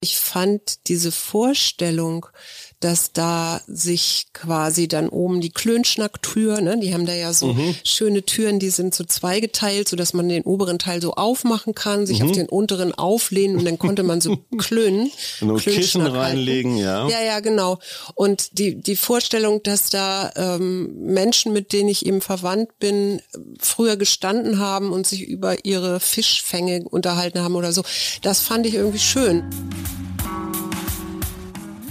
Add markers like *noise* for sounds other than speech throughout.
Ich fand diese Vorstellung, dass da sich quasi dann oben die Klönschnacktür, ne, die haben da ja so mhm. schöne Türen, die sind so zweigeteilt, so dass man den oberen Teil so aufmachen kann, sich mhm. auf den unteren auflehnen und dann konnte man so *laughs* klönen. Nur Kissen reinlegen, ja. Ja, ja, genau. Und die, die Vorstellung, dass da ähm, Menschen, mit denen ich eben verwandt bin, früher gestanden haben und sich über ihre Fischfänge unterhalten haben oder so, das fand ich irgendwie schön.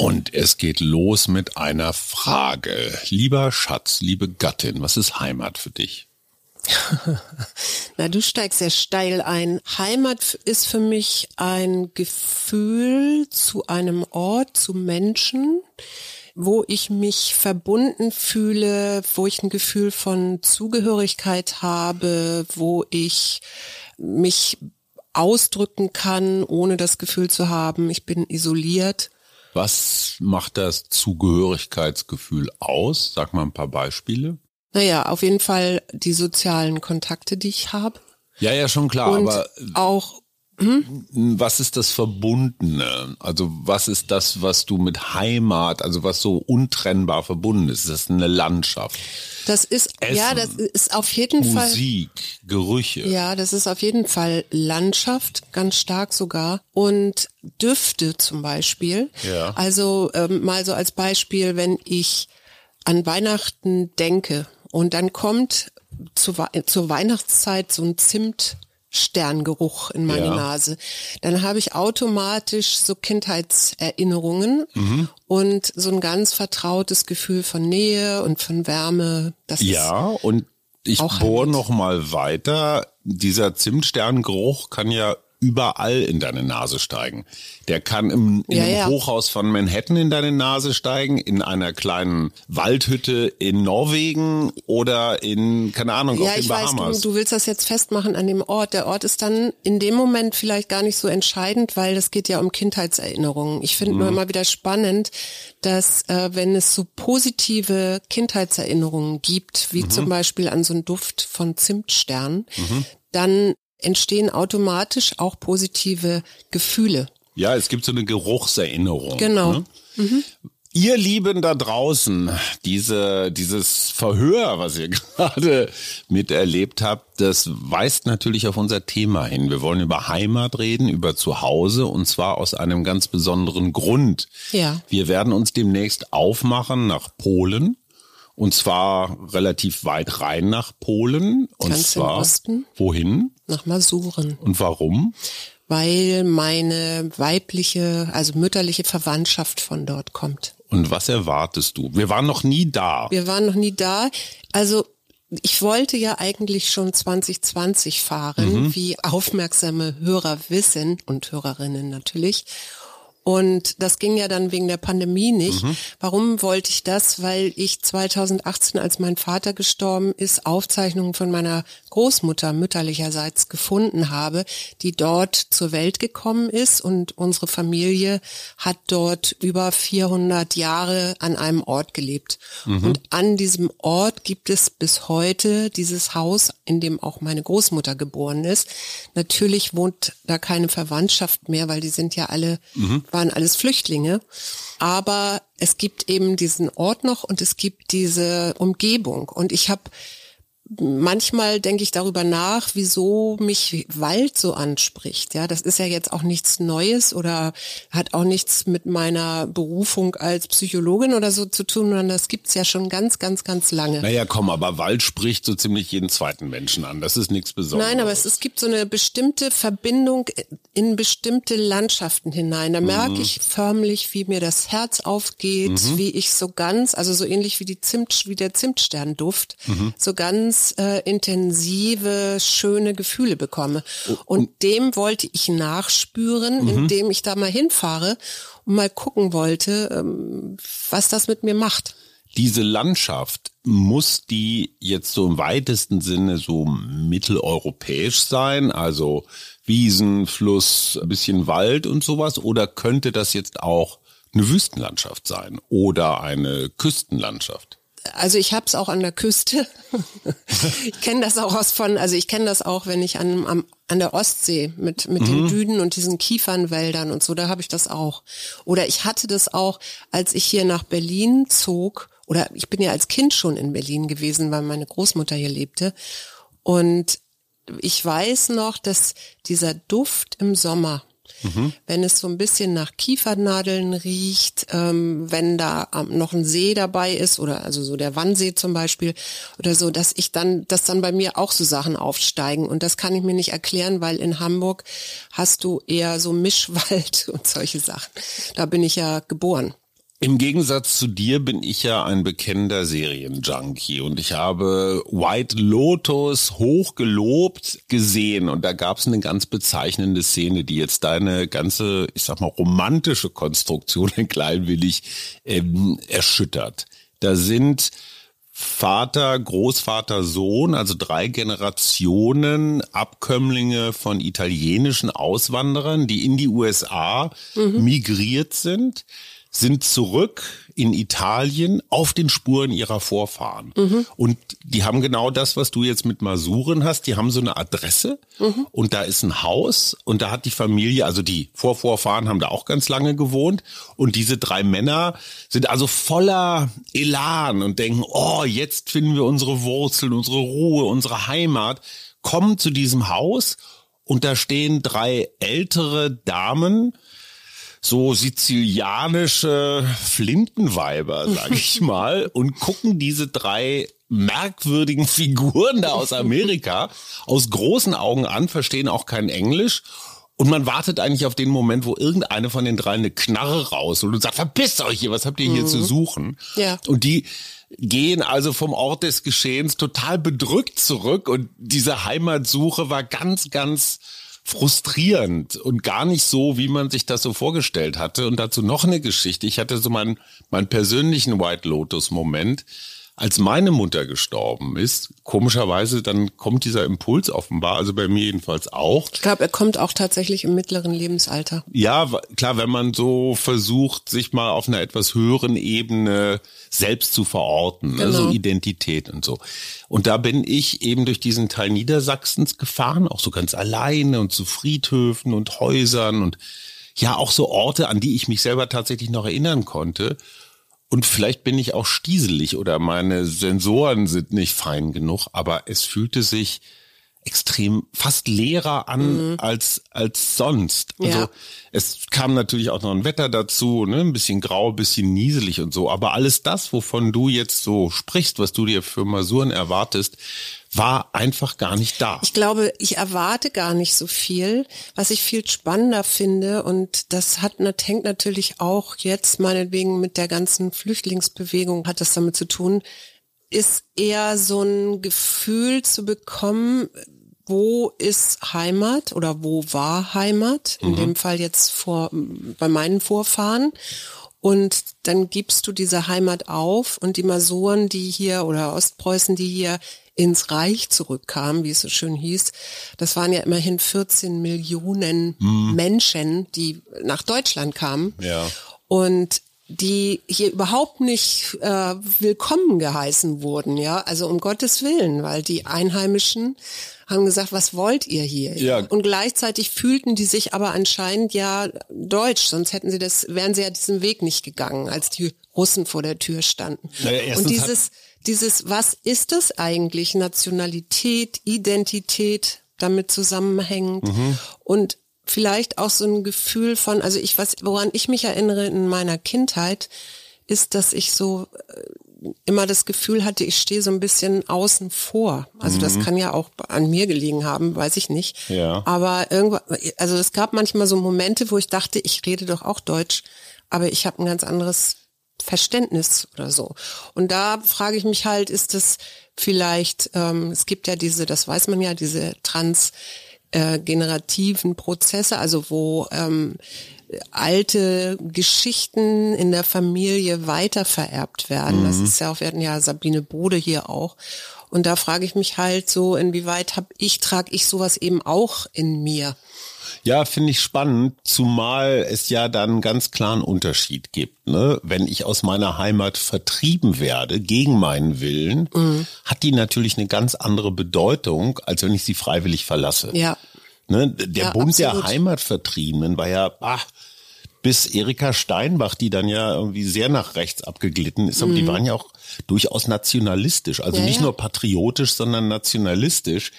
Und es geht los mit einer Frage. Lieber Schatz, liebe Gattin, was ist Heimat für dich? *laughs* Na, du steigst sehr steil ein. Heimat ist für mich ein Gefühl zu einem Ort, zu Menschen, wo ich mich verbunden fühle, wo ich ein Gefühl von Zugehörigkeit habe, wo ich mich ausdrücken kann, ohne das Gefühl zu haben, ich bin isoliert. Was macht das Zugehörigkeitsgefühl aus? Sag mal ein paar Beispiele. Naja, auf jeden Fall die sozialen Kontakte, die ich habe. Ja, ja, schon klar, Und aber auch hm? was ist das Verbundene? Also was ist das, was du mit Heimat, also was so untrennbar verbunden ist? Ist das eine Landschaft? Das ist, Essen, ja, das ist auf jeden Musik, Fall. Musik, Gerüche. Ja, das ist auf jeden Fall Landschaft, ganz stark sogar. Und Düfte zum Beispiel. Ja. Also ähm, mal so als Beispiel, wenn ich an Weihnachten denke und dann kommt zu, zur Weihnachtszeit so ein Zimt Sterngeruch in meine ja. Nase, dann habe ich automatisch so Kindheitserinnerungen mhm. und so ein ganz vertrautes Gefühl von Nähe und von Wärme. Das ja, und ich bohre noch mal weiter. Dieser Zimtsterngeruch kann ja überall in deine Nase steigen. Der kann im, ja, einem ja. Hochhaus von Manhattan in deine Nase steigen, in einer kleinen Waldhütte in Norwegen oder in, keine Ahnung, ja, auf den ich Bahamas. Weiß, du, du willst das jetzt festmachen an dem Ort. Der Ort ist dann in dem Moment vielleicht gar nicht so entscheidend, weil es geht ja um Kindheitserinnerungen. Ich finde mhm. nur immer wieder spannend, dass äh, wenn es so positive Kindheitserinnerungen gibt, wie mhm. zum Beispiel an so einen Duft von Zimtstern, mhm. dann entstehen automatisch auch positive Gefühle. Ja, es gibt so eine Geruchserinnerung. Genau. Ne? Mhm. Ihr Lieben da draußen, diese, dieses Verhör, was ihr *laughs* gerade miterlebt habt, das weist natürlich auf unser Thema hin. Wir wollen über Heimat reden, über Zuhause und zwar aus einem ganz besonderen Grund. Ja. Wir werden uns demnächst aufmachen nach Polen und zwar relativ weit rein nach Polen. Und Ganz zwar wohin? Nach Masuren. Und warum? Weil meine weibliche, also mütterliche Verwandtschaft von dort kommt. Und was erwartest du? Wir waren noch nie da. Wir waren noch nie da. Also ich wollte ja eigentlich schon 2020 fahren, mhm. wie aufmerksame Hörer wissen und Hörerinnen natürlich. Und das ging ja dann wegen der Pandemie nicht. Mhm. Warum wollte ich das? Weil ich 2018, als mein Vater gestorben ist, Aufzeichnungen von meiner Großmutter mütterlicherseits gefunden habe, die dort zur Welt gekommen ist und unsere Familie hat dort über 400 Jahre an einem Ort gelebt. Mhm. Und an diesem Ort gibt es bis heute dieses Haus, in dem auch meine Großmutter geboren ist. Natürlich wohnt da keine Verwandtschaft mehr, weil die sind ja alle, mhm. waren alles Flüchtlinge. Aber es gibt eben diesen Ort noch und es gibt diese Umgebung. Und ich habe manchmal denke ich darüber nach, wieso mich Wald so anspricht. Ja, das ist ja jetzt auch nichts Neues oder hat auch nichts mit meiner Berufung als Psychologin oder so zu tun, sondern das gibt's ja schon ganz, ganz, ganz lange. Naja, komm, aber Wald spricht so ziemlich jeden zweiten Menschen an. Das ist nichts Besonderes. Nein, aber es, es gibt so eine bestimmte Verbindung in bestimmte Landschaften hinein. Da merke mhm. ich förmlich, wie mir das Herz aufgeht, mhm. wie ich so ganz, also so ähnlich wie die Zimt, wie der Zimtsternduft, mhm. so ganz ganz äh, intensive, schöne Gefühle bekomme. Und dem wollte ich nachspüren, mhm. indem ich da mal hinfahre und mal gucken wollte, ähm, was das mit mir macht. Diese Landschaft, muss die jetzt so im weitesten Sinne so mitteleuropäisch sein? Also Wiesen, Fluss, ein bisschen Wald und sowas? Oder könnte das jetzt auch eine Wüstenlandschaft sein oder eine Küstenlandschaft? Also ich habe es auch an der Küste. *laughs* ich kenne das auch aus von, also ich kenne das auch, wenn ich an, am, an der Ostsee mit, mit mhm. den Dünen und diesen Kiefernwäldern und so, da habe ich das auch. Oder ich hatte das auch, als ich hier nach Berlin zog, oder ich bin ja als Kind schon in Berlin gewesen, weil meine Großmutter hier lebte. Und ich weiß noch, dass dieser Duft im Sommer, Mhm. Wenn es so ein bisschen nach Kiefernadeln riecht, ähm, wenn da noch ein See dabei ist oder also so der Wannsee zum Beispiel oder so, dass ich dann, dass dann bei mir auch so Sachen aufsteigen und das kann ich mir nicht erklären, weil in Hamburg hast du eher so Mischwald *laughs* und solche Sachen. Da bin ich ja geboren. Im Gegensatz zu dir bin ich ja ein bekennender Serienjunkie und ich habe White Lotus hochgelobt gesehen und da gab es eine ganz bezeichnende Szene, die jetzt deine ganze, ich sag mal, romantische Konstruktion *laughs* ein klein wenig ähm, erschüttert. Da sind Vater, Großvater, Sohn, also drei Generationen Abkömmlinge von italienischen Auswanderern, die in die USA mhm. migriert sind sind zurück in Italien auf den Spuren ihrer Vorfahren. Mhm. Und die haben genau das, was du jetzt mit Masuren hast. Die haben so eine Adresse mhm. und da ist ein Haus und da hat die Familie, also die Vorvorfahren haben da auch ganz lange gewohnt und diese drei Männer sind also voller Elan und denken, oh, jetzt finden wir unsere Wurzeln, unsere Ruhe, unsere Heimat, kommen zu diesem Haus und da stehen drei ältere Damen, so sizilianische Flintenweiber, *laughs* sag ich mal, und gucken diese drei merkwürdigen *laughs* Figuren da aus Amerika aus großen Augen an, verstehen auch kein Englisch. Und man wartet eigentlich auf den Moment, wo irgendeine von den drei eine Knarre raus und sagt, verpisst euch hier, was habt ihr hier mhm. zu suchen? Ja. Und die gehen also vom Ort des Geschehens total bedrückt zurück und diese Heimatsuche war ganz, ganz frustrierend und gar nicht so, wie man sich das so vorgestellt hatte. Und dazu noch eine Geschichte. Ich hatte so meinen, meinen persönlichen White Lotus Moment als meine Mutter gestorben ist, komischerweise, dann kommt dieser Impuls offenbar, also bei mir jedenfalls auch. Ich glaube, er kommt auch tatsächlich im mittleren Lebensalter. Ja, klar, wenn man so versucht, sich mal auf einer etwas höheren Ebene selbst zu verorten, genau. also Identität und so. Und da bin ich eben durch diesen Teil Niedersachsens gefahren, auch so ganz alleine und zu Friedhöfen und Häusern und ja, auch so Orte, an die ich mich selber tatsächlich noch erinnern konnte. Und vielleicht bin ich auch stieselig oder meine Sensoren sind nicht fein genug, aber es fühlte sich extrem fast leerer an mhm. als als sonst. Also ja. es kam natürlich auch noch ein Wetter dazu, ne, ein bisschen grau, ein bisschen nieselig und so, aber alles das, wovon du jetzt so sprichst, was du dir für Masuren erwartest, war einfach gar nicht da. Ich glaube, ich erwarte gar nicht so viel, was ich viel spannender finde und das hat hängt natürlich auch jetzt meinetwegen mit der ganzen Flüchtlingsbewegung hat das damit zu tun, ist eher so ein Gefühl zu bekommen, wo ist Heimat oder wo war Heimat? In mhm. dem Fall jetzt vor, bei meinen Vorfahren. Und dann gibst du diese Heimat auf und die Masuren, die hier oder Ostpreußen, die hier ins Reich zurückkamen, wie es so schön hieß, das waren ja immerhin 14 Millionen mhm. Menschen, die nach Deutschland kamen. Ja. Und die hier überhaupt nicht äh, willkommen geheißen wurden, ja, also um Gottes Willen, weil die Einheimischen haben gesagt, was wollt ihr hier? Ja. Und gleichzeitig fühlten die sich aber anscheinend ja deutsch, sonst hätten sie das, wären sie ja diesen Weg nicht gegangen, als die Russen vor der Tür standen. Naja, und dieses, dieses, was ist das eigentlich? Nationalität, Identität, damit zusammenhängend. Mhm. Und vielleicht auch so ein Gefühl von, also ich, was, woran ich mich erinnere in meiner Kindheit, ist, dass ich so äh, immer das Gefühl hatte, ich stehe so ein bisschen außen vor. Also mhm. das kann ja auch an mir gelegen haben, weiß ich nicht. Ja. Aber irgendwann, also es gab manchmal so Momente, wo ich dachte, ich rede doch auch Deutsch, aber ich habe ein ganz anderes Verständnis oder so. Und da frage ich mich halt, ist das vielleicht, ähm, es gibt ja diese, das weiß man ja, diese transgenerativen äh, Prozesse, also wo ähm, alte Geschichten in der Familie weitervererbt werden. Mhm. Das ist ja auch, wir hatten ja Sabine Bode hier auch. Und da frage ich mich halt so, inwieweit habe ich, trage ich sowas eben auch in mir? Ja, finde ich spannend, zumal es ja dann ganz klaren Unterschied gibt. Ne? Wenn ich aus meiner Heimat vertrieben werde, gegen meinen Willen, mhm. hat die natürlich eine ganz andere Bedeutung, als wenn ich sie freiwillig verlasse. Ja. Ne? Der ja, Bund absolut. der Heimatvertriebenen war ja, ach, bis Erika Steinbach, die dann ja irgendwie sehr nach rechts abgeglitten ist, aber mhm. die waren ja auch durchaus nationalistisch, also ja, nicht ja. nur patriotisch, sondern nationalistisch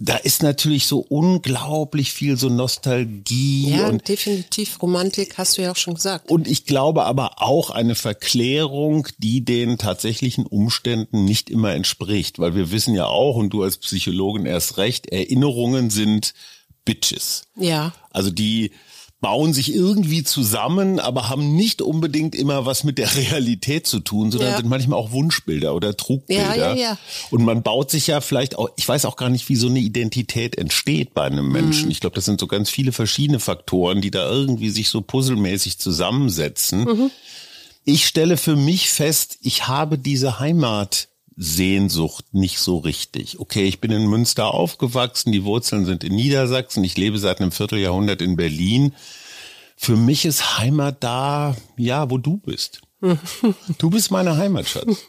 da ist natürlich so unglaublich viel so Nostalgie. Ja, und definitiv Romantik, hast du ja auch schon gesagt. Und ich glaube aber auch eine Verklärung, die den tatsächlichen Umständen nicht immer entspricht. Weil wir wissen ja auch, und du als Psychologin erst recht, Erinnerungen sind Bitches. Ja. Also die, bauen sich irgendwie zusammen, aber haben nicht unbedingt immer was mit der *laughs* Realität zu tun, sondern ja. sind manchmal auch Wunschbilder oder Trugbilder. Ja, ja, ja. Und man baut sich ja vielleicht auch, ich weiß auch gar nicht, wie so eine Identität entsteht bei einem Menschen. Mhm. Ich glaube, das sind so ganz viele verschiedene Faktoren, die da irgendwie sich so puzzelmäßig zusammensetzen. Mhm. Ich stelle für mich fest, ich habe diese Heimat Sehnsucht nicht so richtig. Okay, ich bin in Münster aufgewachsen, die Wurzeln sind in Niedersachsen, ich lebe seit einem Vierteljahrhundert in Berlin. Für mich ist Heimat da, ja, wo du bist. *laughs* Du bist meine Heimatschatz.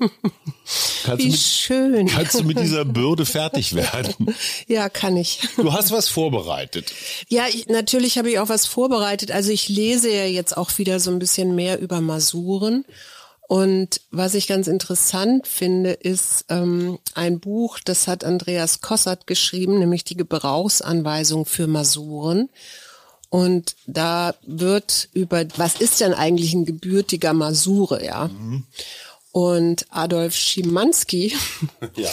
Kannst Wie mit, schön. Kannst du mit dieser Bürde fertig *laughs* werden? Ja, kann ich. Du hast was vorbereitet. Ja, ich, natürlich habe ich auch was vorbereitet. Also ich lese ja jetzt auch wieder so ein bisschen mehr über Masuren. Und was ich ganz interessant finde, ist ähm, ein Buch, das hat Andreas Kossert geschrieben, nämlich die Gebrauchsanweisung für Masuren. Und da wird über, was ist denn eigentlich ein gebürtiger Masure, ja? Mhm. Und Adolf Schimanski *laughs* ja.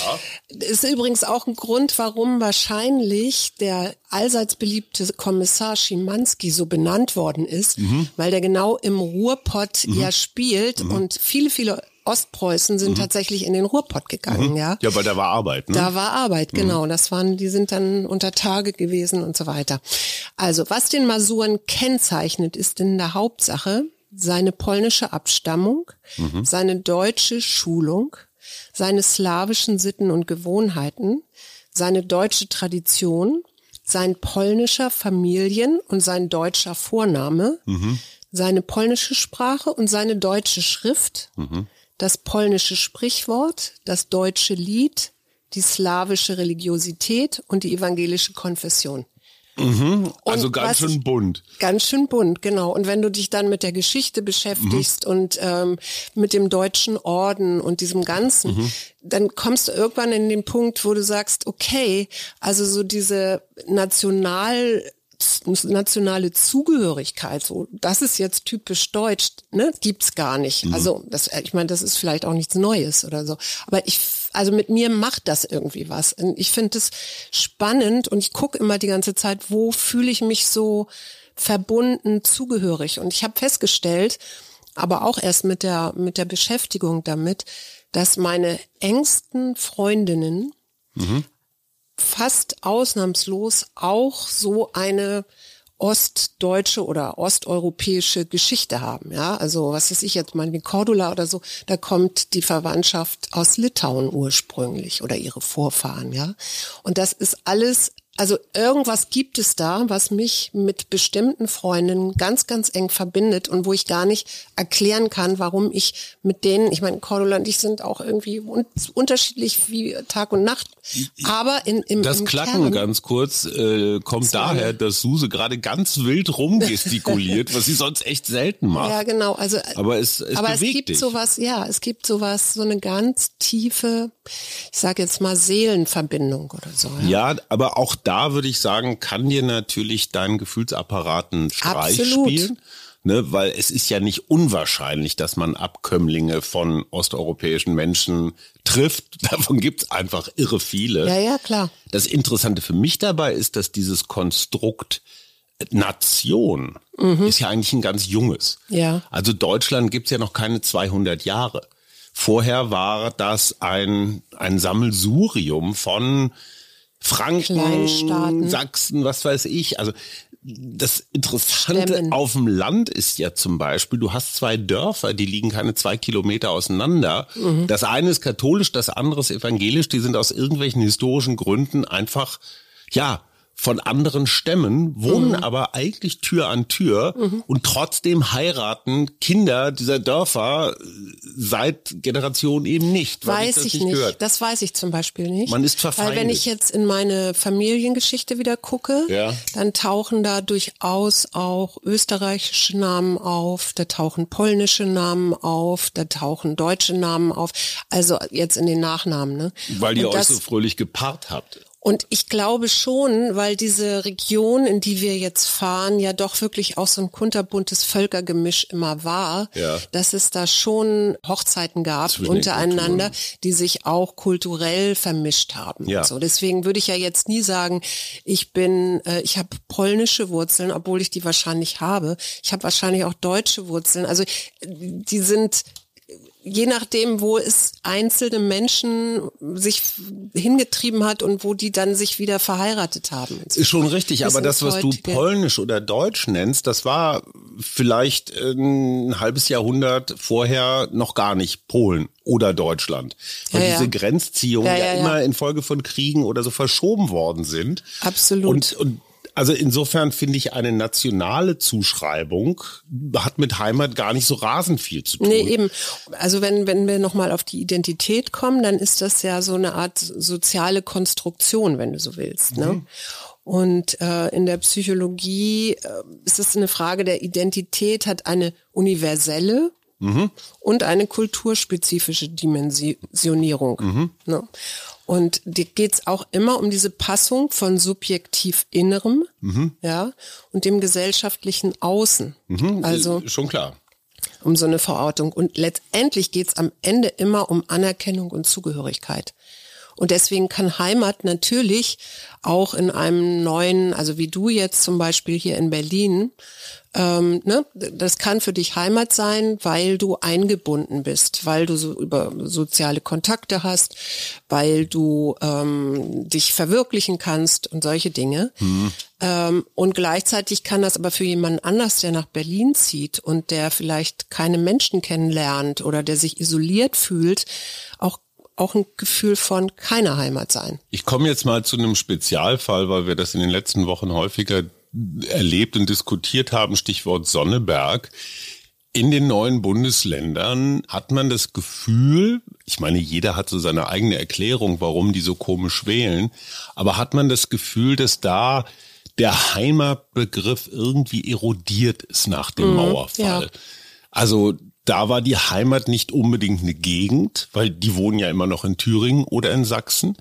ist übrigens auch ein Grund, warum wahrscheinlich der allseits beliebte Kommissar Schimanski so benannt worden ist, mhm. weil der genau im Ruhrpott mhm. ja spielt mhm. und viele, viele Ostpreußen sind mhm. tatsächlich in den Ruhrpott gegangen, mhm. ja. Ja, weil da war Arbeit, ne? Da war Arbeit, mhm. genau. Das waren, die sind dann unter Tage gewesen und so weiter. Also, was den Masuren kennzeichnet, ist in der Hauptsache, seine polnische Abstammung, mhm. seine deutsche Schulung, seine slawischen Sitten und Gewohnheiten, seine deutsche Tradition, sein polnischer Familien- und sein deutscher Vorname, mhm. seine polnische Sprache und seine deutsche Schrift, mhm. das polnische Sprichwort, das deutsche Lied, die slawische Religiosität und die evangelische Konfession. Mhm, also ganz schön bunt. Ganz schön bunt, genau. Und wenn du dich dann mit der Geschichte beschäftigst mhm. und ähm, mit dem deutschen Orden und diesem Ganzen, mhm. dann kommst du irgendwann in den Punkt, wo du sagst, okay, also so diese National nationale Zugehörigkeit, so das ist jetzt typisch deutsch, ne, gibt's gar nicht. Mhm. Also das, ich meine, das ist vielleicht auch nichts Neues oder so. Aber ich, also mit mir macht das irgendwie was. Und ich finde es spannend und ich gucke immer die ganze Zeit, wo fühle ich mich so verbunden, zugehörig. Und ich habe festgestellt, aber auch erst mit der mit der Beschäftigung damit, dass meine engsten Freundinnen mhm fast ausnahmslos auch so eine ostdeutsche oder osteuropäische Geschichte haben. Ja, also was weiß ich jetzt mal in Cordula oder so, da kommt die Verwandtschaft aus Litauen ursprünglich oder ihre Vorfahren. Ja, und das ist alles also irgendwas gibt es da, was mich mit bestimmten Freundinnen ganz, ganz eng verbindet und wo ich gar nicht erklären kann, warum ich mit denen, ich meine, Cordula und ich sind auch irgendwie un unterschiedlich wie Tag und Nacht, aber in, im Das im Klacken Kern, ganz kurz äh, kommt daher, dass Suse gerade ganz wild rumgestikuliert, was sie sonst echt selten macht. Ja, genau. Also, aber es, es aber es gibt dich. sowas, ja, es gibt sowas, so eine ganz tiefe, ich sage jetzt mal Seelenverbindung oder so. Ja, ja aber auch da würde ich sagen, kann dir natürlich dein Gefühlsapparat einen Streich Absolut. spielen. Ne, weil es ist ja nicht unwahrscheinlich, dass man Abkömmlinge von osteuropäischen Menschen trifft. *laughs* Davon gibt's einfach irre viele. Ja, ja, klar. Das Interessante für mich dabei ist, dass dieses Konstrukt Nation mhm. ist ja eigentlich ein ganz junges. Ja. Also Deutschland gibt's ja noch keine 200 Jahre. Vorher war das ein, ein Sammelsurium von Franken, Sachsen, was weiß ich. Also das Interessante Stämmen. auf dem Land ist ja zum Beispiel, du hast zwei Dörfer, die liegen keine zwei Kilometer auseinander. Mhm. Das eine ist katholisch, das andere ist evangelisch. Die sind aus irgendwelchen historischen Gründen einfach, ja, von anderen Stämmen, wohnen mhm. aber eigentlich Tür an Tür mhm. und trotzdem heiraten Kinder dieser Dörfer seit Generationen eben nicht. Weiß ich, ich nicht. Gehört. Das weiß ich zum Beispiel nicht. Man ist verfeindet. Weil wenn ich jetzt in meine Familiengeschichte wieder gucke, ja. dann tauchen da durchaus auch österreichische Namen auf, da tauchen polnische Namen auf, da tauchen deutsche Namen auf. Also jetzt in den Nachnamen. Ne? Weil ihr euch so fröhlich gepaart habt. Und ich glaube schon, weil diese Region, in die wir jetzt fahren, ja doch wirklich auch so ein kunterbuntes Völkergemisch immer war, ja. dass es da schon Hochzeiten gab Zwischen untereinander, die sich auch kulturell vermischt haben. Ja. So, deswegen würde ich ja jetzt nie sagen, ich bin, äh, ich habe polnische Wurzeln, obwohl ich die wahrscheinlich habe. Ich habe wahrscheinlich auch deutsche Wurzeln. Also die sind je nachdem, wo es einzelne Menschen sich hingetrieben hat und wo die dann sich wieder verheiratet haben. Ist schon richtig, aber das, was du polnisch oder deutsch nennst, das war vielleicht ein halbes Jahrhundert vorher noch gar nicht Polen oder Deutschland. Weil ja, diese ja. Grenzziehungen ja, ja, ja, immer infolge von Kriegen oder so verschoben worden sind. Absolut. Und, und also insofern finde ich, eine nationale Zuschreibung hat mit Heimat gar nicht so rasend viel zu tun. Nee, eben. Also wenn, wenn wir nochmal auf die Identität kommen, dann ist das ja so eine Art soziale Konstruktion, wenn du so willst. Ne? Mhm. Und äh, in der Psychologie äh, ist es eine Frage der Identität, hat eine universelle mhm. und eine kulturspezifische Dimensionierung. Mhm. Ne? Und dir geht's auch immer um diese Passung von subjektiv Innerem, mhm. ja, und dem gesellschaftlichen Außen. Mhm, also schon klar. Um so eine Verortung. Und letztendlich geht's am Ende immer um Anerkennung und Zugehörigkeit. Und deswegen kann Heimat natürlich auch in einem neuen, also wie du jetzt zum Beispiel hier in Berlin, ähm, ne, das kann für dich Heimat sein, weil du eingebunden bist, weil du so über soziale Kontakte hast, weil du ähm, dich verwirklichen kannst und solche Dinge. Mhm. Ähm, und gleichzeitig kann das aber für jemanden anders, der nach Berlin zieht und der vielleicht keine Menschen kennenlernt oder der sich isoliert fühlt, auch auch ein Gefühl von keiner Heimat sein. Ich komme jetzt mal zu einem Spezialfall, weil wir das in den letzten Wochen häufiger erlebt und diskutiert haben, Stichwort Sonneberg. In den neuen Bundesländern hat man das Gefühl, ich meine, jeder hat so seine eigene Erklärung, warum die so komisch wählen, aber hat man das Gefühl, dass da der Heimatbegriff irgendwie erodiert ist nach dem mhm, Mauerfall. Ja. Also da war die Heimat nicht unbedingt eine Gegend, weil die wohnen ja immer noch in Thüringen oder in Sachsen,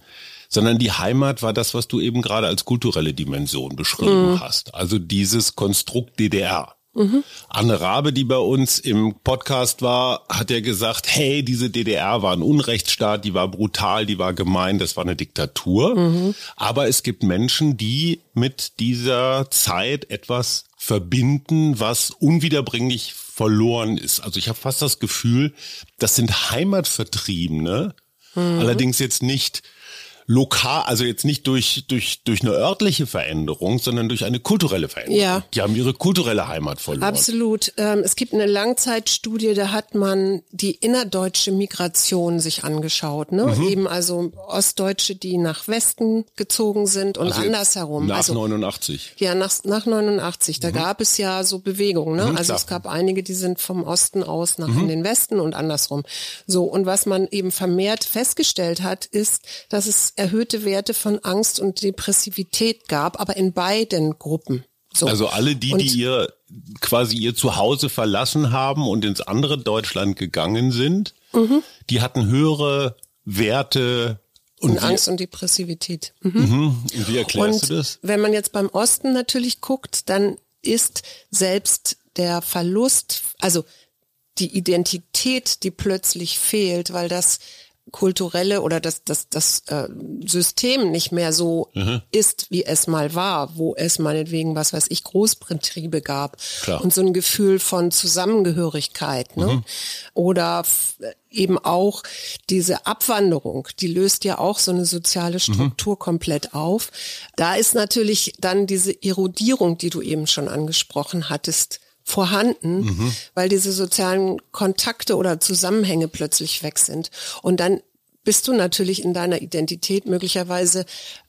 sondern die Heimat war das, was du eben gerade als kulturelle Dimension beschrieben mhm. hast. Also dieses Konstrukt DDR. Mhm. Anne Rabe, die bei uns im Podcast war, hat ja gesagt, hey, diese DDR war ein Unrechtsstaat, die war brutal, die war gemein, das war eine Diktatur. Mhm. Aber es gibt Menschen, die mit dieser Zeit etwas verbinden, was unwiederbringlich verloren ist. Also ich habe fast das Gefühl, das sind Heimatvertriebene, mhm. allerdings jetzt nicht lokal, also jetzt nicht durch, durch, durch eine örtliche Veränderung, sondern durch eine kulturelle Veränderung. Ja. Die haben ihre kulturelle Heimat verloren. Absolut. Ähm, es gibt eine Langzeitstudie, da hat man die innerdeutsche Migration sich angeschaut. Ne? Mhm. Eben also Ostdeutsche, die nach Westen gezogen sind und also andersherum. Nach also, 89. Ja, nach, nach 89. Da mhm. gab es ja so Bewegungen. Ne? Mhm, also klar. es gab einige, die sind vom Osten aus nach in mhm. den Westen und andersrum. So, und was man eben vermehrt festgestellt hat, ist, dass es erhöhte Werte von Angst und Depressivität gab, aber in beiden Gruppen. So. Also alle die, und, die ihr quasi ihr Zuhause verlassen haben und ins andere Deutschland gegangen sind, mhm. die hatten höhere Werte und, und Angst und Depressivität. Mhm. Mhm. Und wie erklärst und du das? Wenn man jetzt beim Osten natürlich guckt, dann ist selbst der Verlust, also die Identität, die plötzlich fehlt, weil das kulturelle oder das, das, das äh, System nicht mehr so mhm. ist, wie es mal war, wo es meinetwegen, was weiß ich, Großbetriebe gab Klar. und so ein Gefühl von Zusammengehörigkeit. Ne? Mhm. Oder eben auch diese Abwanderung, die löst ja auch so eine soziale mhm. Struktur mhm. komplett auf. Da ist natürlich dann diese Erodierung, die du eben schon angesprochen hattest, vorhanden, mhm. weil diese sozialen Kontakte oder Zusammenhänge plötzlich weg sind. Und dann bist du natürlich in deiner Identität möglicherweise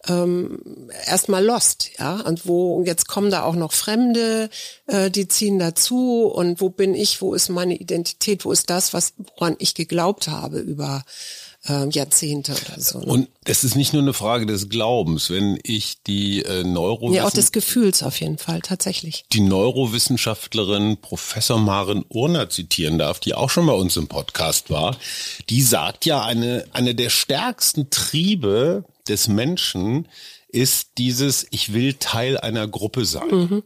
ähm, erstmal lost, ja. Und wo jetzt kommen da auch noch Fremde, äh, die ziehen dazu und wo bin ich, wo ist meine Identität, wo ist das, was woran ich geglaubt habe über äh, Jahrzehnte oder so. Ne? Und es ist nicht nur eine Frage des Glaubens, wenn ich die äh, Neuro ja auch des Gefühls auf jeden Fall tatsächlich die Neurowissenschaftlerin Professor Maren Urner zitieren darf, die auch schon bei uns im Podcast war. Die sagt ja eine eine der stärksten Triebe des Menschen ist dieses Ich will Teil einer Gruppe sein. Mhm.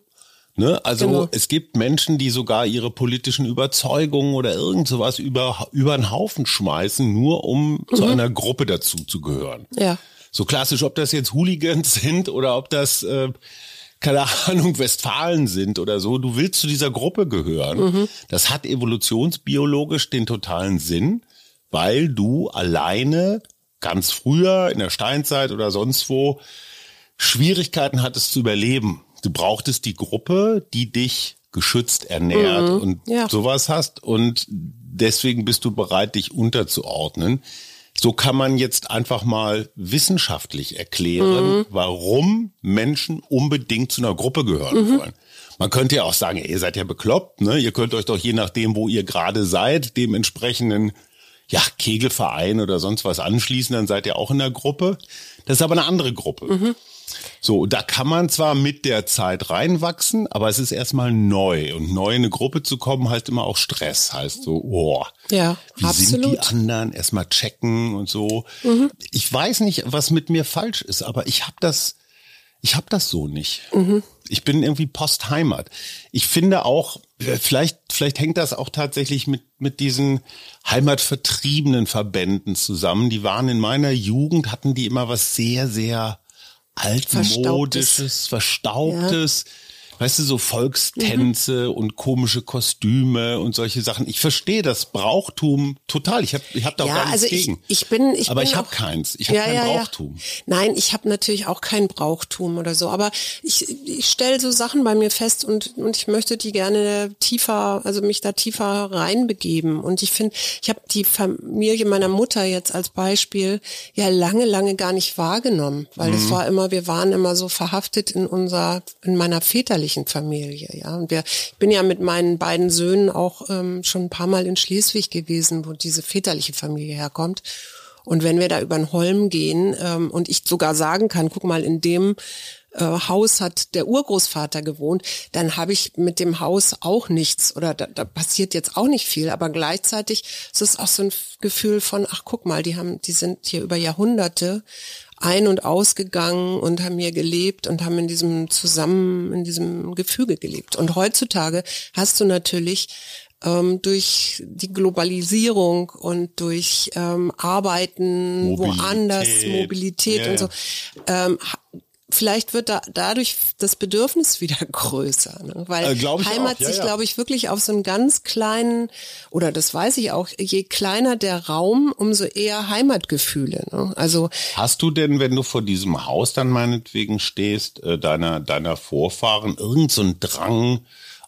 Ne? Also genau. es gibt Menschen, die sogar ihre politischen Überzeugungen oder irgend sowas über, über einen Haufen schmeißen, nur um mhm. zu einer Gruppe dazu zu gehören. Ja. So klassisch, ob das jetzt Hooligans sind oder ob das, äh, keine Ahnung, Westfalen sind oder so. Du willst zu dieser Gruppe gehören. Mhm. Das hat evolutionsbiologisch den totalen Sinn, weil du alleine ganz früher in der Steinzeit oder sonst wo Schwierigkeiten hattest zu überleben du brauchtest die Gruppe, die dich geschützt ernährt mhm. und ja. sowas hast und deswegen bist du bereit, dich unterzuordnen. So kann man jetzt einfach mal wissenschaftlich erklären, mhm. warum Menschen unbedingt zu einer Gruppe gehören mhm. wollen. Man könnte ja auch sagen, ihr seid ja bekloppt, ne? Ihr könnt euch doch je nachdem, wo ihr gerade seid, dem entsprechenden ja, Kegelverein oder sonst was anschließen, dann seid ihr auch in der Gruppe. Das ist aber eine andere Gruppe. Mhm. So, da kann man zwar mit der Zeit reinwachsen, aber es ist erstmal neu. Und neu in eine Gruppe zu kommen, heißt immer auch Stress. Heißt so, oh, ja, wie absolut. sind die anderen? Erstmal checken und so. Mhm. Ich weiß nicht, was mit mir falsch ist, aber ich habe das, ich habe das so nicht. Mhm. Ich bin irgendwie Postheimat. Ich finde auch, äh, vielleicht, vielleicht hängt das auch tatsächlich mit, mit diesen heimatvertriebenen Verbänden zusammen. Die waren in meiner Jugend, hatten die immer was sehr, sehr altmodisches, verstaubtes, ja. Weißt du, so Volkstänze mhm. und komische Kostüme und solche Sachen. Ich verstehe das Brauchtum total. Ich habe ich hab da ja, auch gar nichts also gegen. Ich, ich bin, ich aber bin ich habe keins. Ich habe ja, kein ja, Brauchtum. Nein, ich habe natürlich auch kein Brauchtum oder so. Aber ich, ich stelle so Sachen bei mir fest und und ich möchte die gerne tiefer, also mich da tiefer reinbegeben. Und ich finde, ich habe die Familie meiner Mutter jetzt als Beispiel ja lange, lange gar nicht wahrgenommen, weil mhm. war immer, wir waren immer so verhaftet in unser, in meiner väterlichen Familie, ja. Und wir, ich bin ja mit meinen beiden Söhnen auch ähm, schon ein paar Mal in Schleswig gewesen, wo diese väterliche Familie herkommt. Und wenn wir da über den Holm gehen ähm, und ich sogar sagen kann, guck mal, in dem äh, Haus hat der Urgroßvater gewohnt, dann habe ich mit dem Haus auch nichts oder da, da passiert jetzt auch nicht viel, aber gleichzeitig ist es auch so ein Gefühl von, ach guck mal, die haben, die sind hier über Jahrhunderte ein- und ausgegangen und haben hier gelebt und haben in diesem zusammen, in diesem Gefüge gelebt. Und heutzutage hast du natürlich ähm, durch die Globalisierung und durch ähm, Arbeiten Mobilität. woanders, Mobilität yeah. und so, ähm, vielleicht wird da dadurch das Bedürfnis wieder *laughs* größer, ne? weil äh, Heimat ja, sich, ja. glaube ich, wirklich auf so einen ganz kleinen, oder das weiß ich auch, je kleiner der Raum, umso eher Heimatgefühle. Ne? Also hast du denn, wenn du vor diesem Haus dann meinetwegen stehst, äh, deiner deiner Vorfahren, irgend so Drang?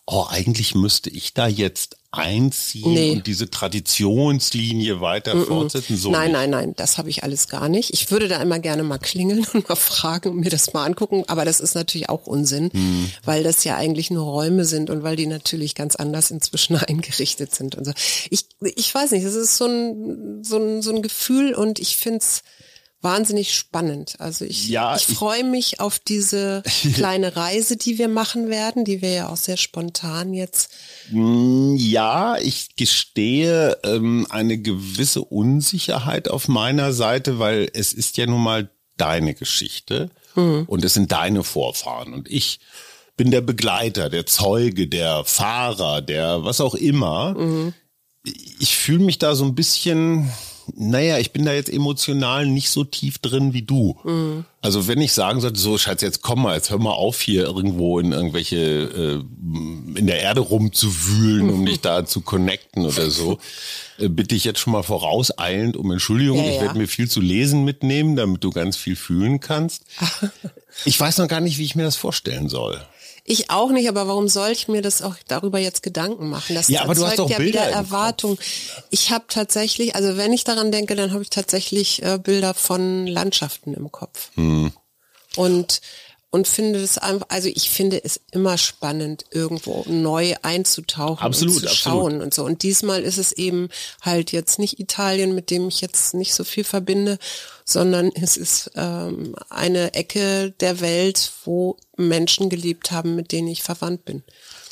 Oh, eigentlich müsste ich da jetzt einziehen nee. und diese Traditionslinie weiter mm -mm. fortsetzen? So nein, nicht. nein, nein, das habe ich alles gar nicht. Ich würde da immer gerne mal klingeln *laughs* und mal fragen und mir das mal angucken, aber das ist natürlich auch Unsinn, hm. weil das ja eigentlich nur Räume sind und weil die natürlich ganz anders inzwischen *laughs* eingerichtet sind und so. Ich, ich weiß nicht, es ist so ein, so ein, so ein Gefühl und ich finde es wahnsinnig spannend. Also ich, ja, ich, ich freue mich auf diese *laughs* kleine Reise, die wir machen werden, die wir ja auch sehr spontan jetzt. Mm, ja, ich gestehe ähm, eine gewisse Unsicherheit auf meiner Seite, weil es ist ja nun mal deine Geschichte mhm. und es sind deine Vorfahren und ich bin der Begleiter, der Zeuge, der Fahrer, der was auch immer. Mhm. Ich fühle mich da so ein bisschen naja, ich bin da jetzt emotional nicht so tief drin wie du. Mhm. Also wenn ich sagen sollte, so Schatz, jetzt komm mal, jetzt hör mal auf hier irgendwo in irgendwelche, äh, in der Erde rumzuwühlen, um dich *laughs* da zu connecten oder so, äh, bitte ich jetzt schon mal vorauseilend um Entschuldigung. Ja, ja. Ich werde mir viel zu lesen mitnehmen, damit du ganz viel fühlen kannst. *laughs* ich weiß noch gar nicht, wie ich mir das vorstellen soll. Ich auch nicht, aber warum soll ich mir das auch darüber jetzt Gedanken machen? Das ja, aber du hast doch ja Bilder wieder Erwartung. Ich habe tatsächlich, also wenn ich daran denke, dann habe ich tatsächlich äh, Bilder von Landschaften im Kopf. Hm. Und und finde es einfach, also ich finde es immer spannend, irgendwo neu einzutauchen absolut, und zu schauen absolut. und so. Und diesmal ist es eben halt jetzt nicht Italien, mit dem ich jetzt nicht so viel verbinde, sondern es ist ähm, eine Ecke der Welt, wo Menschen gelebt haben, mit denen ich verwandt bin.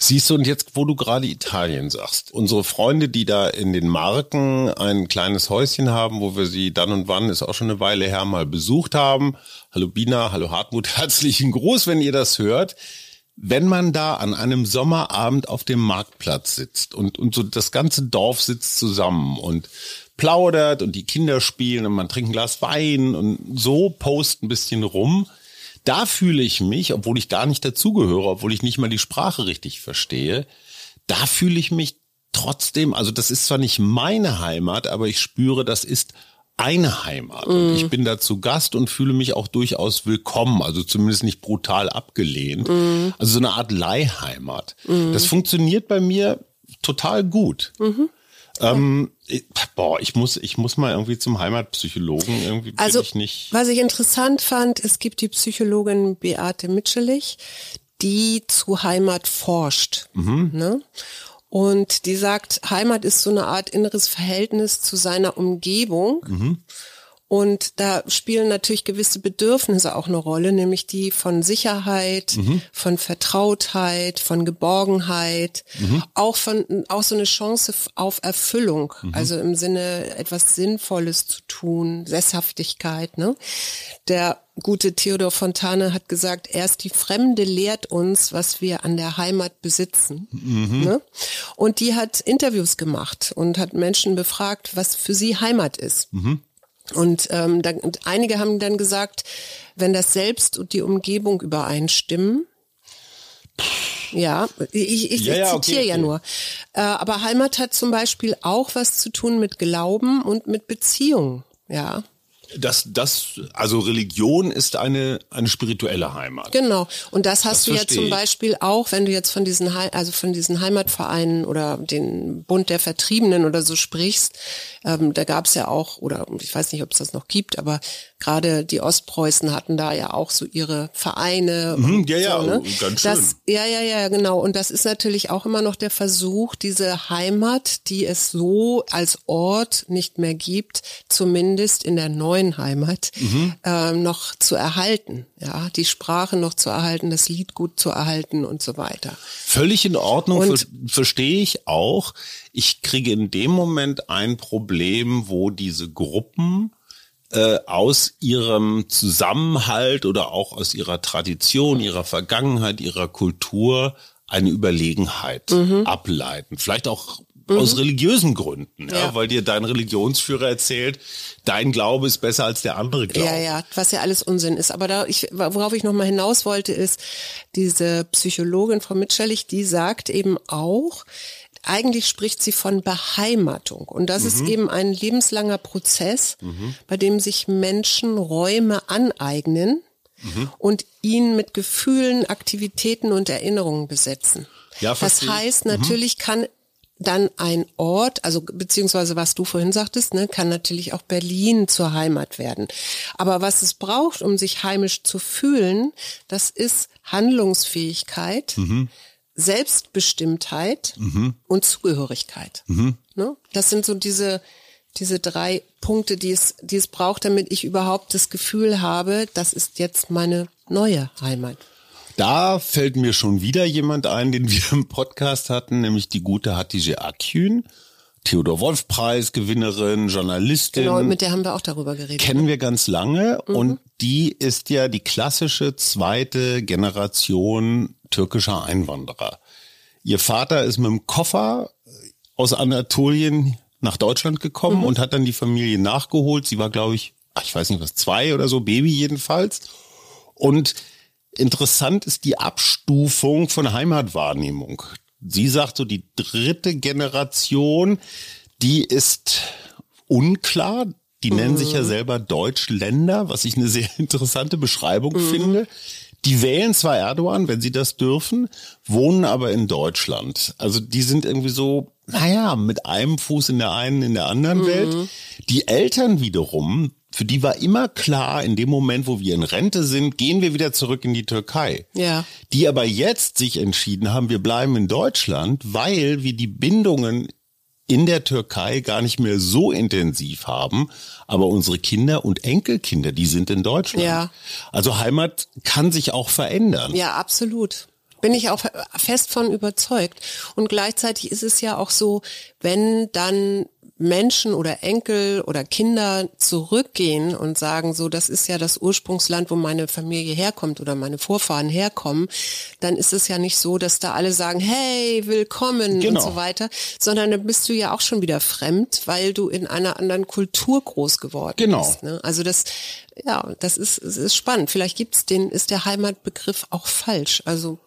Siehst du, und jetzt, wo du gerade Italien sagst, unsere Freunde, die da in den Marken ein kleines Häuschen haben, wo wir sie dann und wann, ist auch schon eine Weile her, mal besucht haben. Hallo Bina, hallo Hartmut, *laughs* herzlichen Gruß, wenn ihr das hört. Wenn man da an einem Sommerabend auf dem Marktplatz sitzt und, und so das ganze Dorf sitzt zusammen und plaudert und die Kinder spielen und man trinkt ein Glas Wein und so post ein bisschen rum, da fühle ich mich, obwohl ich gar nicht dazugehöre, obwohl ich nicht mal die Sprache richtig verstehe, da fühle ich mich trotzdem, also das ist zwar nicht meine Heimat, aber ich spüre, das ist eine Heimat. Mm. Und ich bin da zu Gast und fühle mich auch durchaus willkommen, also zumindest nicht brutal abgelehnt. Mm. Also so eine Art Leihheimat. Mm. Das funktioniert bei mir total gut. -hmm. Ähm, ich, boah, ich muss, ich muss mal irgendwie zum Heimatpsychologen. Irgendwie also, ich nicht. Was ich interessant fand, es gibt die Psychologin Beate Mitschelich, die zu Heimat forscht. Mhm. Ne? Und die sagt, Heimat ist so eine Art inneres Verhältnis zu seiner Umgebung. Mhm. Und da spielen natürlich gewisse Bedürfnisse auch eine Rolle, nämlich die von Sicherheit, mhm. von Vertrautheit, von Geborgenheit, mhm. auch von, auch so eine Chance auf Erfüllung, mhm. also im Sinne etwas Sinnvolles zu tun, Sesshaftigkeit, ne? Der gute Theodor Fontane hat gesagt, erst die Fremde lehrt uns, was wir an der Heimat besitzen. Mhm. Ne? Und die hat Interviews gemacht und hat Menschen befragt, was für sie Heimat ist. Mhm. Und, ähm, da, und einige haben dann gesagt, wenn das Selbst und die Umgebung übereinstimmen, ja, ich, ich, ja, ja, ich zitiere okay, ja okay. nur. Äh, aber Heimat hat zum Beispiel auch was zu tun mit Glauben und mit Beziehung. Ja. Das, das, also Religion ist eine, eine spirituelle Heimat. Genau. Und das hast das du ja zum Beispiel auch, wenn du jetzt von diesen, also von diesen Heimatvereinen oder den Bund der Vertriebenen oder so sprichst. Ähm, da gab es ja auch, oder ich weiß nicht, ob es das noch gibt, aber gerade die Ostpreußen hatten da ja auch so ihre Vereine. Mhm, ja, ja, so, ne? ganz schön. Das, ja, ja, ja, genau. Und das ist natürlich auch immer noch der Versuch, diese Heimat, die es so als Ort nicht mehr gibt, zumindest in der neuen Heimat, mhm. äh, noch zu erhalten. Ja, die Sprache noch zu erhalten, das Lied gut zu erhalten und so weiter. Völlig in Ordnung, ver verstehe ich auch. Ich kriege in dem Moment ein Problem, wo diese Gruppen äh, aus ihrem Zusammenhalt oder auch aus ihrer Tradition, ihrer Vergangenheit, ihrer Kultur eine Überlegenheit mhm. ableiten. Vielleicht auch mhm. aus religiösen Gründen, ja, ja, weil dir dein Religionsführer erzählt, dein Glaube ist besser als der andere Glaube. Ja, ja, was ja alles Unsinn ist. Aber da ich, worauf ich nochmal hinaus wollte, ist, diese Psychologin Frau Mitschellig, die sagt eben auch, eigentlich spricht sie von Beheimatung. Und das mhm. ist eben ein lebenslanger Prozess, mhm. bei dem sich Menschen Räume aneignen mhm. und ihn mit Gefühlen, Aktivitäten und Erinnerungen besetzen. Ja, das heißt, mhm. natürlich kann dann ein Ort, also beziehungsweise was du vorhin sagtest, ne, kann natürlich auch Berlin zur Heimat werden. Aber was es braucht, um sich heimisch zu fühlen, das ist Handlungsfähigkeit, mhm. Selbstbestimmtheit mhm. und Zugehörigkeit. Mhm. Ne? Das sind so diese, diese drei Punkte, die es, die es braucht, damit ich überhaupt das Gefühl habe, das ist jetzt meine neue Heimat. Da fällt mir schon wieder jemand ein, den wir im Podcast hatten, nämlich die gute Hatice Akün. Theodor Wolf Preis Gewinnerin, Journalistin. Genau, mit der haben wir auch darüber geredet. Kennen wir ganz lange mhm. und die ist ja die klassische zweite Generation türkischer Einwanderer. Ihr Vater ist mit dem Koffer aus Anatolien nach Deutschland gekommen mhm. und hat dann die Familie nachgeholt. Sie war, glaube ich, ich weiß nicht was, zwei oder so, Baby jedenfalls. Und interessant ist die Abstufung von Heimatwahrnehmung. Sie sagt so, die dritte Generation, die ist unklar. Die mhm. nennen sich ja mhm. selber Deutschländer, was ich eine sehr *laughs* interessante Beschreibung mhm. finde. Die wählen zwar Erdogan, wenn sie das dürfen, wohnen aber in Deutschland. Also die sind irgendwie so, naja, mit einem Fuß in der einen, in der anderen mhm. Welt. Die Eltern wiederum, für die war immer klar, in dem Moment, wo wir in Rente sind, gehen wir wieder zurück in die Türkei. Ja. Die aber jetzt sich entschieden haben, wir bleiben in Deutschland, weil wir die Bindungen in der Türkei gar nicht mehr so intensiv haben, aber unsere Kinder und Enkelkinder, die sind in Deutschland. Ja. Also Heimat kann sich auch verändern. Ja, absolut. Bin ich auch fest von überzeugt. Und gleichzeitig ist es ja auch so, wenn dann Menschen oder Enkel oder Kinder zurückgehen und sagen, so, das ist ja das Ursprungsland, wo meine Familie herkommt oder meine Vorfahren herkommen, dann ist es ja nicht so, dass da alle sagen, hey, willkommen genau. und so weiter, sondern dann bist du ja auch schon wieder fremd, weil du in einer anderen Kultur groß geworden genau. bist. Ne? Also das, ja, das ist, das ist spannend. Vielleicht gibt's den, ist der Heimatbegriff auch falsch. Also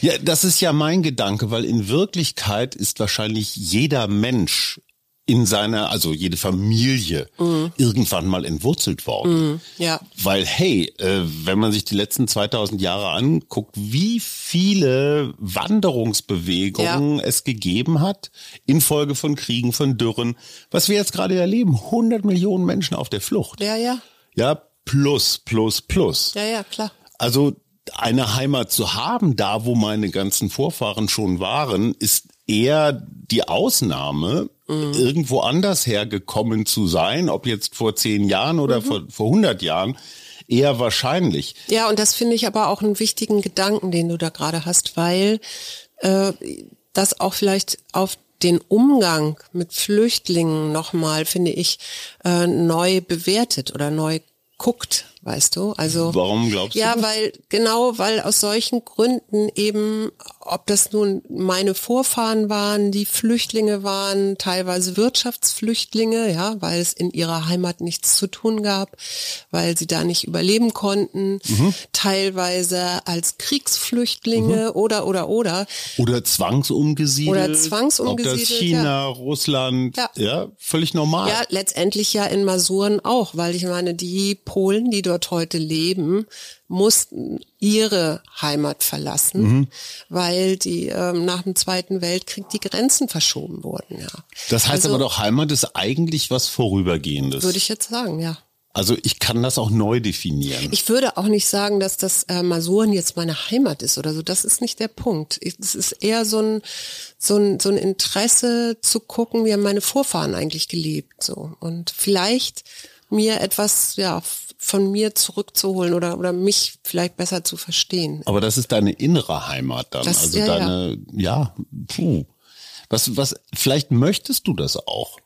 ja, das ist ja mein Gedanke, weil in Wirklichkeit ist wahrscheinlich jeder Mensch in seiner, also jede Familie mhm. irgendwann mal entwurzelt worden. Mhm, ja. Weil, hey, äh, wenn man sich die letzten 2000 Jahre anguckt, wie viele Wanderungsbewegungen ja. es gegeben hat, infolge von Kriegen, von Dürren, was wir jetzt gerade erleben, 100 Millionen Menschen auf der Flucht. Ja, ja. Ja, plus, plus, plus. Ja, ja, klar. Also eine Heimat zu haben, da wo meine ganzen Vorfahren schon waren, ist eher die Ausnahme, mhm. irgendwo anders hergekommen zu sein, ob jetzt vor zehn Jahren oder mhm. vor, vor 100 Jahren, eher wahrscheinlich. Ja, und das finde ich aber auch einen wichtigen Gedanken, den du da gerade hast, weil äh, das auch vielleicht auf den Umgang mit Flüchtlingen nochmal, finde ich, äh, neu bewertet oder neu guckt, weißt du? Also warum glaubst du? Ja, das? weil genau, weil aus solchen Gründen eben ob das nun meine Vorfahren waren, die Flüchtlinge waren, teilweise Wirtschaftsflüchtlinge, ja, weil es in ihrer Heimat nichts zu tun gab, weil sie da nicht überleben konnten, mhm. teilweise als Kriegsflüchtlinge mhm. oder oder oder oder zwangsumgesiedelt oder zwangsumgesiedelt, ob das China, ja. Russland, ja. ja, völlig normal. Ja, letztendlich ja in Masuren auch, weil ich meine, die Polen, die dort heute leben, mussten ihre Heimat verlassen, mhm. weil die ähm, nach dem Zweiten Weltkrieg die Grenzen verschoben wurden. Ja. Das heißt also, aber doch, Heimat ist eigentlich was Vorübergehendes. Würde ich jetzt sagen, ja. Also ich kann das auch neu definieren. Ich würde auch nicht sagen, dass das äh, Masuren jetzt meine Heimat ist oder so. Das ist nicht der Punkt. Es ist eher so ein, so ein, so ein Interesse zu gucken, wie haben meine Vorfahren eigentlich gelebt. So. Und vielleicht mir etwas, ja, von mir zurückzuholen oder, oder mich vielleicht besser zu verstehen. Aber das ist deine innere Heimat dann. Das, also ja, deine, ja, ja puh. Was, was, vielleicht möchtest du das auch.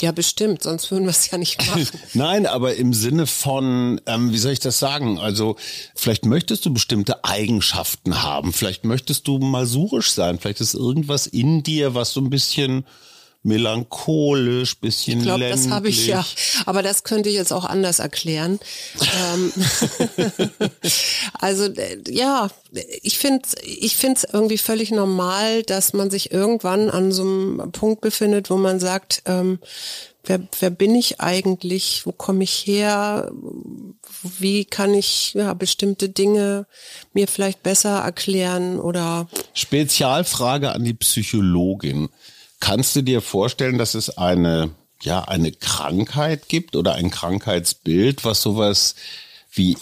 Ja, bestimmt, sonst würden wir es ja nicht machen. *laughs* Nein, aber im Sinne von, ähm, wie soll ich das sagen? Also vielleicht möchtest du bestimmte Eigenschaften haben, vielleicht möchtest du masurisch sein, vielleicht ist irgendwas in dir, was so ein bisschen melancholisch, bisschen Ich glaube, das habe ich ja. Aber das könnte ich jetzt auch anders erklären. Ähm, *laughs* also äh, ja, ich finde ich finde es irgendwie völlig normal, dass man sich irgendwann an so einem Punkt befindet, wo man sagt, ähm, wer, wer bin ich eigentlich, wo komme ich her, wie kann ich ja bestimmte Dinge mir vielleicht besser erklären oder Spezialfrage an die Psychologin. Kannst du dir vorstellen, dass es eine, ja, eine Krankheit gibt oder ein Krankheitsbild, was sowas wie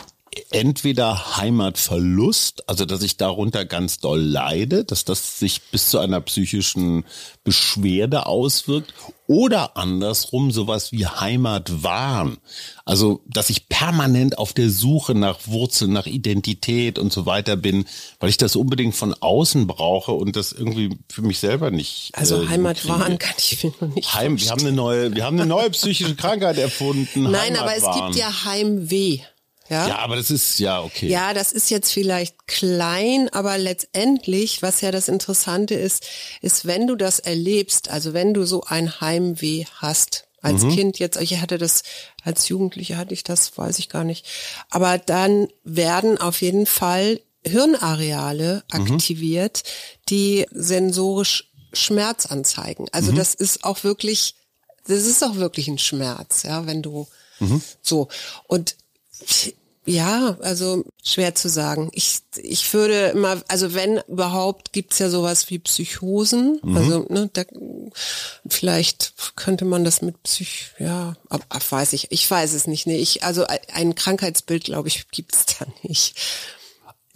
entweder Heimatverlust, also dass ich darunter ganz doll leide, dass das sich bis zu einer psychischen Beschwerde auswirkt, oder andersrum sowas wie Heimatwahn. Also, dass ich permanent auf der Suche nach Wurzeln, nach Identität und so weiter bin, weil ich das unbedingt von außen brauche und das irgendwie für mich selber nicht. Also äh, Heimatwahn kann ich mir noch nicht. Heim, wir haben eine neue, wir haben eine neue *laughs* psychische Krankheit erfunden. Nein, aber es gibt ja Heimweh. Ja? ja, aber das ist ja okay. Ja, das ist jetzt vielleicht klein, aber letztendlich, was ja das Interessante ist, ist, wenn du das erlebst, also wenn du so ein Heimweh hast, als mhm. Kind jetzt, ich hatte das, als Jugendliche hatte ich das, weiß ich gar nicht. Aber dann werden auf jeden Fall Hirnareale mhm. aktiviert, mhm. die sensorisch Schmerz anzeigen. Also mhm. das ist auch wirklich, das ist auch wirklich ein Schmerz, ja, wenn du mhm. so. Und ja, also schwer zu sagen. Ich, ich würde immer, also wenn überhaupt, gibt's ja sowas wie Psychosen. Mhm. Also ne, da, vielleicht könnte man das mit Psych, ja, ab, ab, weiß ich, ich weiß es nicht. Nee, ich, also ein Krankheitsbild, glaube ich, gibt's da nicht.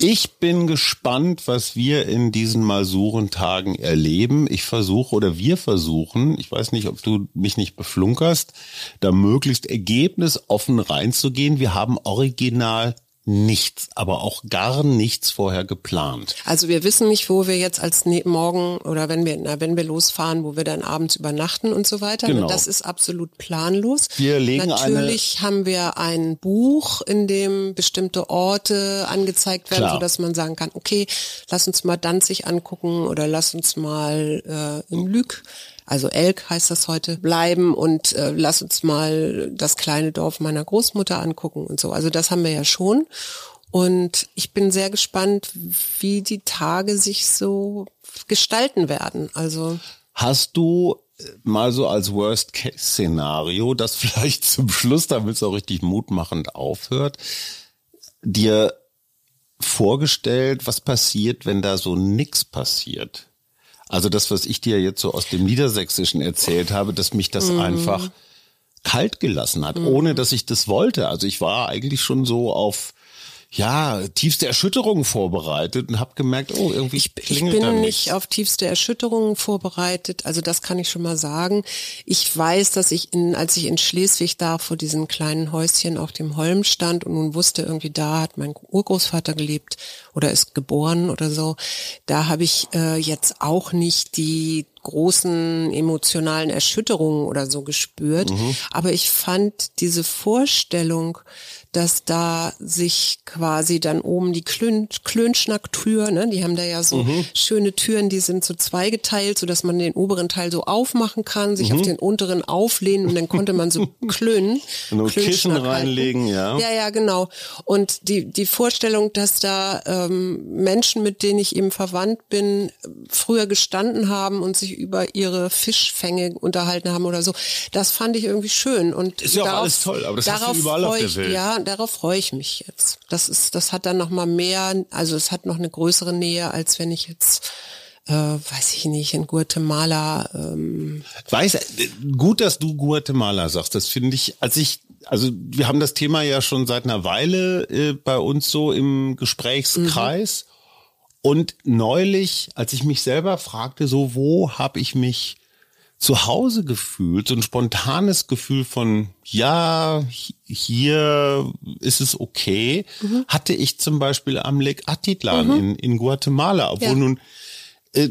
Ich bin gespannt, was wir in diesen Masurentagen erleben. Ich versuche oder wir versuchen, ich weiß nicht, ob du mich nicht beflunkerst, da möglichst ergebnisoffen reinzugehen. Wir haben original nichts, aber auch gar nichts vorher geplant. Also wir wissen nicht, wo wir jetzt als ne morgen oder wenn wir na, wenn wir losfahren, wo wir dann abends übernachten und so weiter. Genau. Das ist absolut planlos. Wir legen Natürlich haben wir ein Buch, in dem bestimmte Orte angezeigt werden, so dass man sagen kann, okay, lass uns mal Danzig angucken oder lass uns mal äh, in Lüg also Elk heißt das heute, bleiben und äh, lass uns mal das kleine Dorf meiner Großmutter angucken und so. Also das haben wir ja schon. Und ich bin sehr gespannt, wie die Tage sich so gestalten werden. Also hast du äh, mal so als Worst-Case-Szenario, das *laughs* vielleicht zum Schluss, damit es auch richtig mutmachend aufhört, dir vorgestellt, was passiert, wenn da so nix passiert? Also das, was ich dir jetzt so aus dem Niedersächsischen erzählt habe, dass mich das mhm. einfach kalt gelassen hat, mhm. ohne dass ich das wollte. Also ich war eigentlich schon so auf ja, tiefste Erschütterungen vorbereitet und habe gemerkt, oh, irgendwie ich, ich bin nicht auf tiefste Erschütterungen vorbereitet, also das kann ich schon mal sagen. Ich weiß, dass ich in, als ich in Schleswig da vor diesem kleinen Häuschen auf dem Holm stand und nun wusste irgendwie da hat mein Urgroßvater gelebt oder ist geboren oder so, da habe ich äh, jetzt auch nicht die großen emotionalen Erschütterungen oder so gespürt, mhm. aber ich fand diese Vorstellung, dass da sich quasi dann oben die Klön Klönschnacktür, ne, die haben da ja so mhm. schöne Türen, die sind so zweigeteilt, so dass man den oberen Teil so aufmachen kann, sich mhm. auf den unteren auflehnen und dann konnte man so *laughs* klönen. Und Kissen reinlegen, ja. Ja, ja, genau. Und die, die Vorstellung, dass da ähm, Menschen, mit denen ich eben verwandt bin, früher gestanden haben und sich über ihre Fischfänge unterhalten haben oder so, das fand ich irgendwie schön. Und ist ja auch alles toll, aber das hast du überall auf der Welt. Ja, darauf freue ich mich jetzt. Das ist, das hat dann noch mal mehr, also es hat noch eine größere Nähe, als wenn ich jetzt äh, weiß ich nicht, in Guatemala. Ähm weiß, gut, dass du Guatemala sagst. Das finde ich, als ich, also wir haben das Thema ja schon seit einer Weile äh, bei uns so im Gesprächskreis. Mhm. Und neulich, als ich mich selber fragte, so wo habe ich mich zu Hause gefühlt, so ein spontanes Gefühl von, ja, hier ist es okay, mhm. hatte ich zum Beispiel am Lake Atitlan mhm. in, in Guatemala, obwohl ja. nun äh,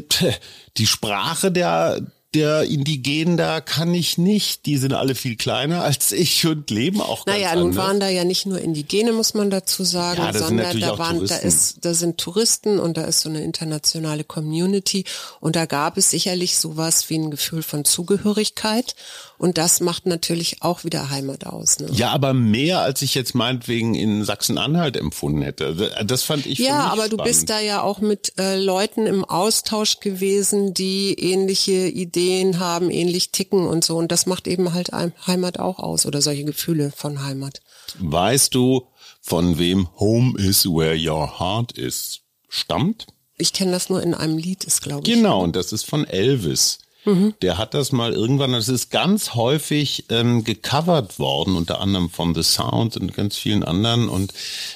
die Sprache der, der Indigenen da kann ich nicht. Die sind alle viel kleiner als ich und leben auch ganz Naja, nun waren da ja nicht nur Indigene, muss man dazu sagen, ja, sondern da waren, Touristen. da ist, da sind Touristen und da ist so eine internationale Community und da gab es sicherlich sowas wie ein Gefühl von Zugehörigkeit und das macht natürlich auch wieder Heimat aus. Ne? Ja, aber mehr als ich jetzt meinetwegen in Sachsen-Anhalt empfunden hätte. Das fand ich Ja, aber spannend. du bist da ja auch mit äh, Leuten im Austausch gewesen, die ähnliche Ideen haben, ähnlich ticken und so. Und das macht eben halt Heimat auch aus oder solche Gefühle von Heimat. Weißt du, von wem Home is where your heart is stammt? Ich kenne das nur in einem Lied, ist glaube ich. Genau, und das ist von Elvis. Mhm. Der hat das mal irgendwann, das ist ganz häufig ähm, gecovert worden, unter anderem von The Sound und ganz vielen anderen. Und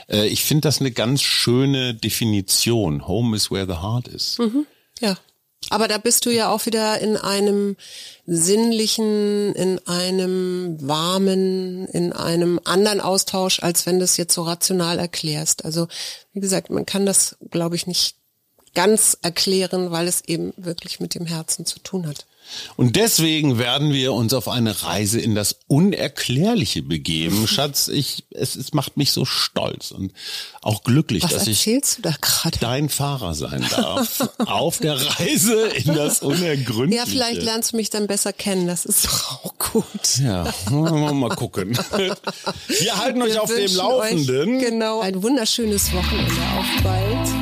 äh, ich finde das eine ganz schöne Definition. Home is where the heart is. Mhm. Ja. Aber da bist du ja auch wieder in einem sinnlichen, in einem warmen, in einem anderen Austausch, als wenn du es jetzt so rational erklärst. Also wie gesagt, man kann das, glaube ich, nicht ganz erklären, weil es eben wirklich mit dem Herzen zu tun hat. Und deswegen werden wir uns auf eine Reise in das Unerklärliche begeben. *laughs* Schatz, ich, es, es macht mich so stolz und auch glücklich, Was dass ich da dein Fahrer sein darf. *laughs* auf der Reise in das Unergründliche. Ja, vielleicht lernst du mich dann besser kennen. Das ist doch auch gut. Ja, mal gucken. *laughs* Wir halten wir euch auf dem Laufenden. Genau, ein wunderschönes Wochenende. Auf bald.